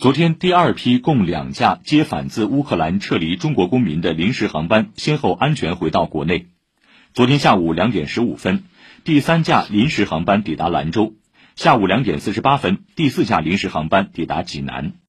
昨天第二批共两架接返自乌克兰撤离中国公民的临时航班先后安全回到国内。昨天下午两点十五分第三架临时航班抵达兰州。下午两点四十八分第四架临时航班抵达济南。